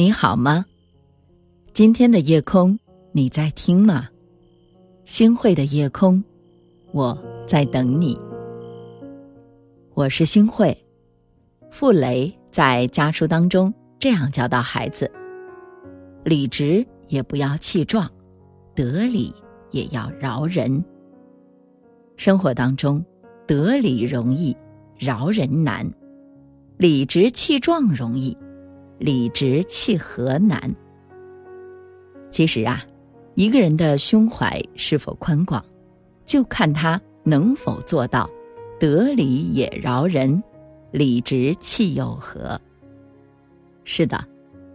你好吗？今天的夜空，你在听吗？星慧的夜空，我在等你。我是星慧。傅雷在家书当中这样教导孩子：理直也不要气壮，得理也要饶人。生活当中，得理容易，饶人难；理直气壮容易，理直气和难。其实啊，一个人的胸怀是否宽广，就看他能否做到得理也饶人，理直气又和。是的，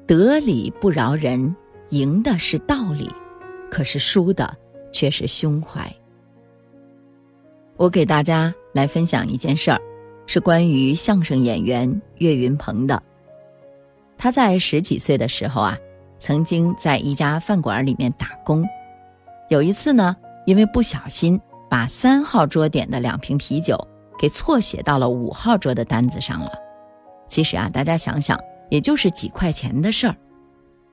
得理不饶人，赢的是道理，可是输的却是胸怀。我给大家来分享一件事儿，是关于相声演员岳云鹏的。他在十几岁的时候啊，曾经在一家饭馆里面打工。有一次呢，因为不小心把三号桌点的两瓶啤酒给错写到了五号桌的单子上了。其实啊，大家想想，也就是几块钱的事儿。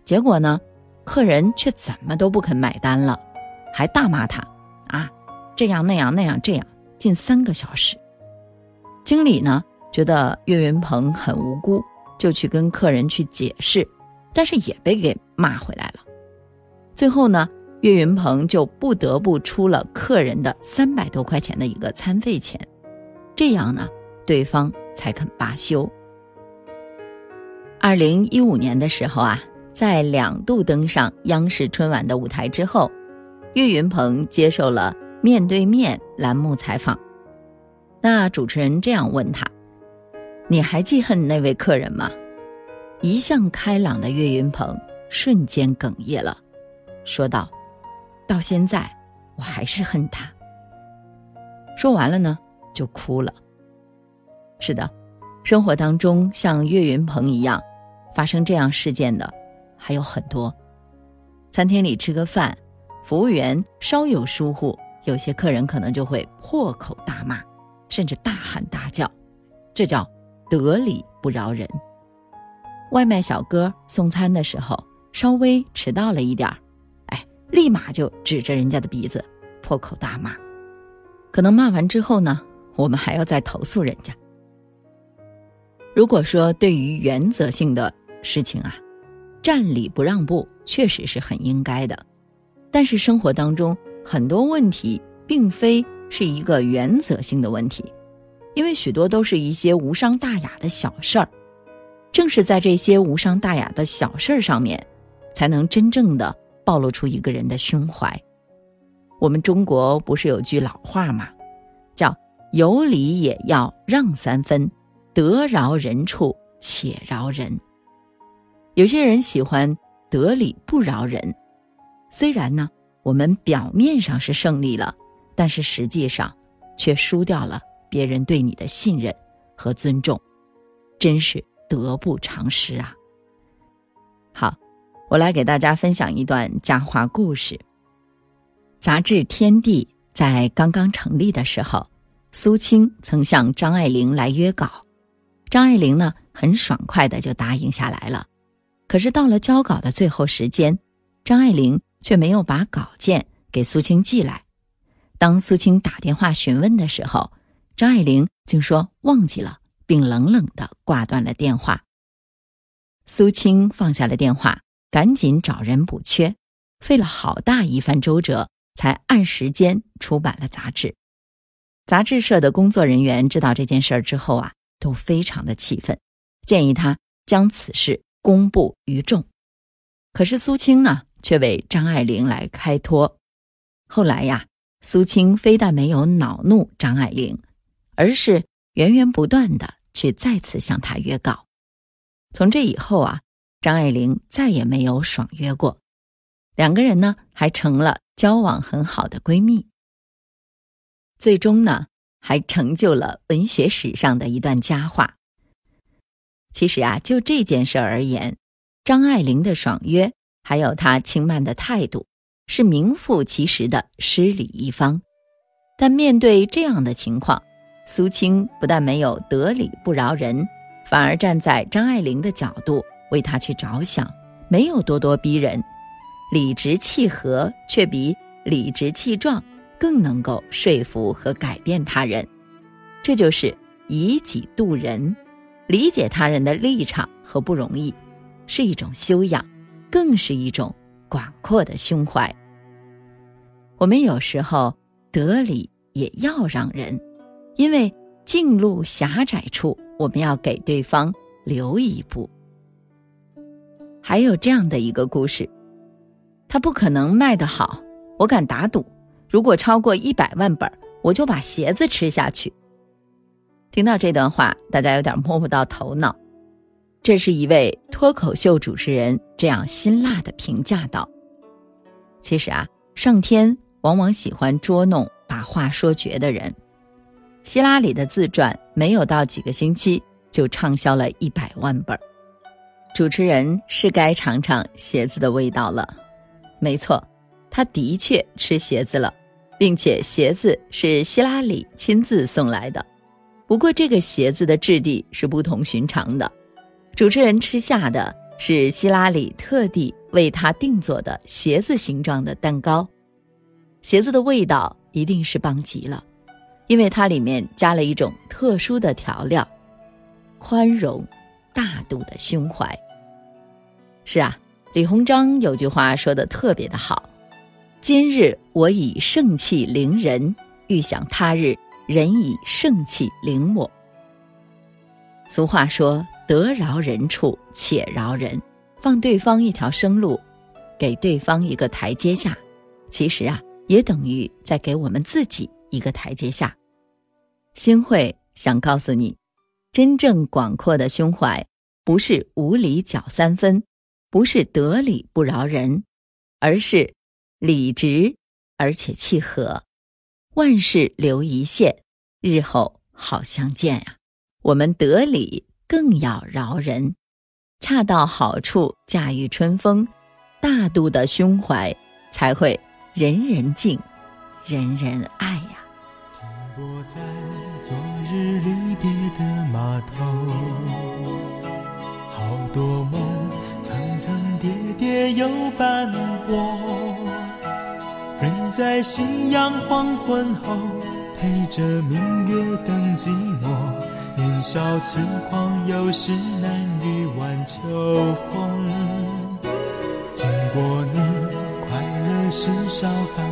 结果呢，客人却怎么都不肯买单了，还大骂他啊，这样那样那样这样。近三个小时，经理呢觉得岳云鹏很无辜，就去跟客人去解释，但是也被给骂回来了。最后呢，岳云鹏就不得不出了客人的三百多块钱的一个餐费钱，这样呢，对方才肯罢休。二零一五年的时候啊，在两度登上央视春晚的舞台之后，岳云鹏接受了。面对面栏目采访，那主持人这样问他：“你还记恨那位客人吗？”一向开朗的岳云鹏瞬间哽咽了，说道：“到现在我还是恨他。”说完了呢，就哭了。是的，生活当中像岳云鹏一样发生这样事件的还有很多。餐厅里吃个饭，服务员稍有疏忽。有些客人可能就会破口大骂，甚至大喊大叫，这叫得理不饶人。外卖小哥送餐的时候稍微迟到了一点儿，哎，立马就指着人家的鼻子破口大骂。可能骂完之后呢，我们还要再投诉人家。如果说对于原则性的事情啊，占理不让步确实是很应该的，但是生活当中。很多问题并非是一个原则性的问题，因为许多都是一些无伤大雅的小事儿。正是在这些无伤大雅的小事儿上面，才能真正的暴露出一个人的胸怀。我们中国不是有句老话吗？叫“有理也要让三分，得饶人处且饶人”。有些人喜欢得理不饶人，虽然呢。我们表面上是胜利了，但是实际上却输掉了别人对你的信任和尊重，真是得不偿失啊！好，我来给大家分享一段佳话故事。杂志《天地》在刚刚成立的时候，苏青曾向张爱玲来约稿，张爱玲呢很爽快的就答应下来了。可是到了交稿的最后时间，张爱玲。却没有把稿件给苏青寄来。当苏青打电话询问的时候，张爱玲竟说忘记了，并冷冷的挂断了电话。苏青放下了电话，赶紧找人补缺，费了好大一番周折，才按时间出版了杂志。杂志社的工作人员知道这件事儿之后啊，都非常的气愤，建议他将此事公布于众。可是苏青呢？却为张爱玲来开脱。后来呀，苏青非但没有恼怒张爱玲，而是源源不断的去再次向她约稿。从这以后啊，张爱玲再也没有爽约过。两个人呢，还成了交往很好的闺蜜。最终呢，还成就了文学史上的一段佳话。其实啊，就这件事而言，张爱玲的爽约。还有她轻慢的态度，是名副其实的失礼一方。但面对这样的情况，苏青不但没有得理不饶人，反而站在张爱玲的角度为她去着想，没有咄咄逼人，理直气和却比理直气壮更能够说服和改变他人。这就是以己度人，理解他人的立场和不容易，是一种修养，更是一种广阔的胸怀。我们有时候得理也要让人，因为进路狭窄处，我们要给对方留一步。还有这样的一个故事，他不可能卖得好，我敢打赌，如果超过一百万本，我就把鞋子吃下去。听到这段话，大家有点摸不到头脑。这是一位脱口秀主持人这样辛辣的评价道：“其实啊，上天往往喜欢捉弄把话说绝的人。希拉里的自传没有到几个星期就畅销了一百万本。主持人是该尝尝鞋子的味道了。没错，他的确吃鞋子了，并且鞋子是希拉里亲自送来的。”不过，这个鞋子的质地是不同寻常的。主持人吃下的是希拉里特地为他定做的鞋子形状的蛋糕，鞋子的味道一定是棒极了，因为它里面加了一种特殊的调料——宽容、大度的胸怀。是啊，李鸿章有句话说的特别的好：“今日我以盛气凌人，欲想他日。”人以盛气凌我。俗话说：“得饶人处且饶人，放对方一条生路，给对方一个台阶下。”其实啊，也等于在给我们自己一个台阶下。星慧想告诉你，真正广阔的胸怀，不是无理搅三分，不是得理不饶人，而是理直而且契合。万事留一线，日后好相见呀。我们得理更要饶人，恰到好处驾驭春风，大度的胸怀才会人人敬，人人爱呀。我在昨日离别的码头，好多梦层层叠叠又斑驳。人在夕阳黄昏后，陪着明月等寂寞。年少轻狂，有时难御晚秋风。经过你，快乐时少，烦。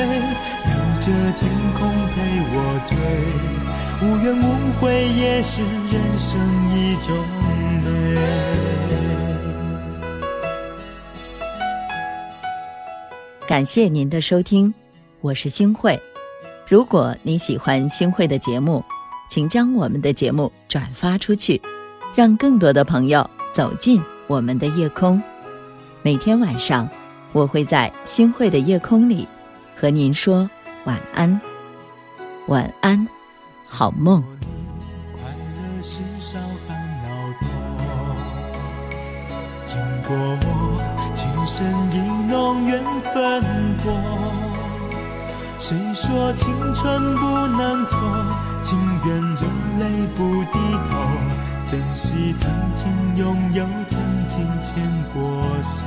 飞，留着天空陪我追。无怨无悔也是人生一种美。感谢您的收听，我是星慧。如果你喜欢星慧的节目，请将我们的节目转发出去，让更多的朋友走进我们的夜空。每天晚上，我会在星慧的夜空里和您说晚安，晚安。好梦。快乐时少，烦恼多。经过我，情深意浓，缘分薄。谁说青春不能错？情愿热泪不低头，珍惜曾经拥有，曾经牵过手。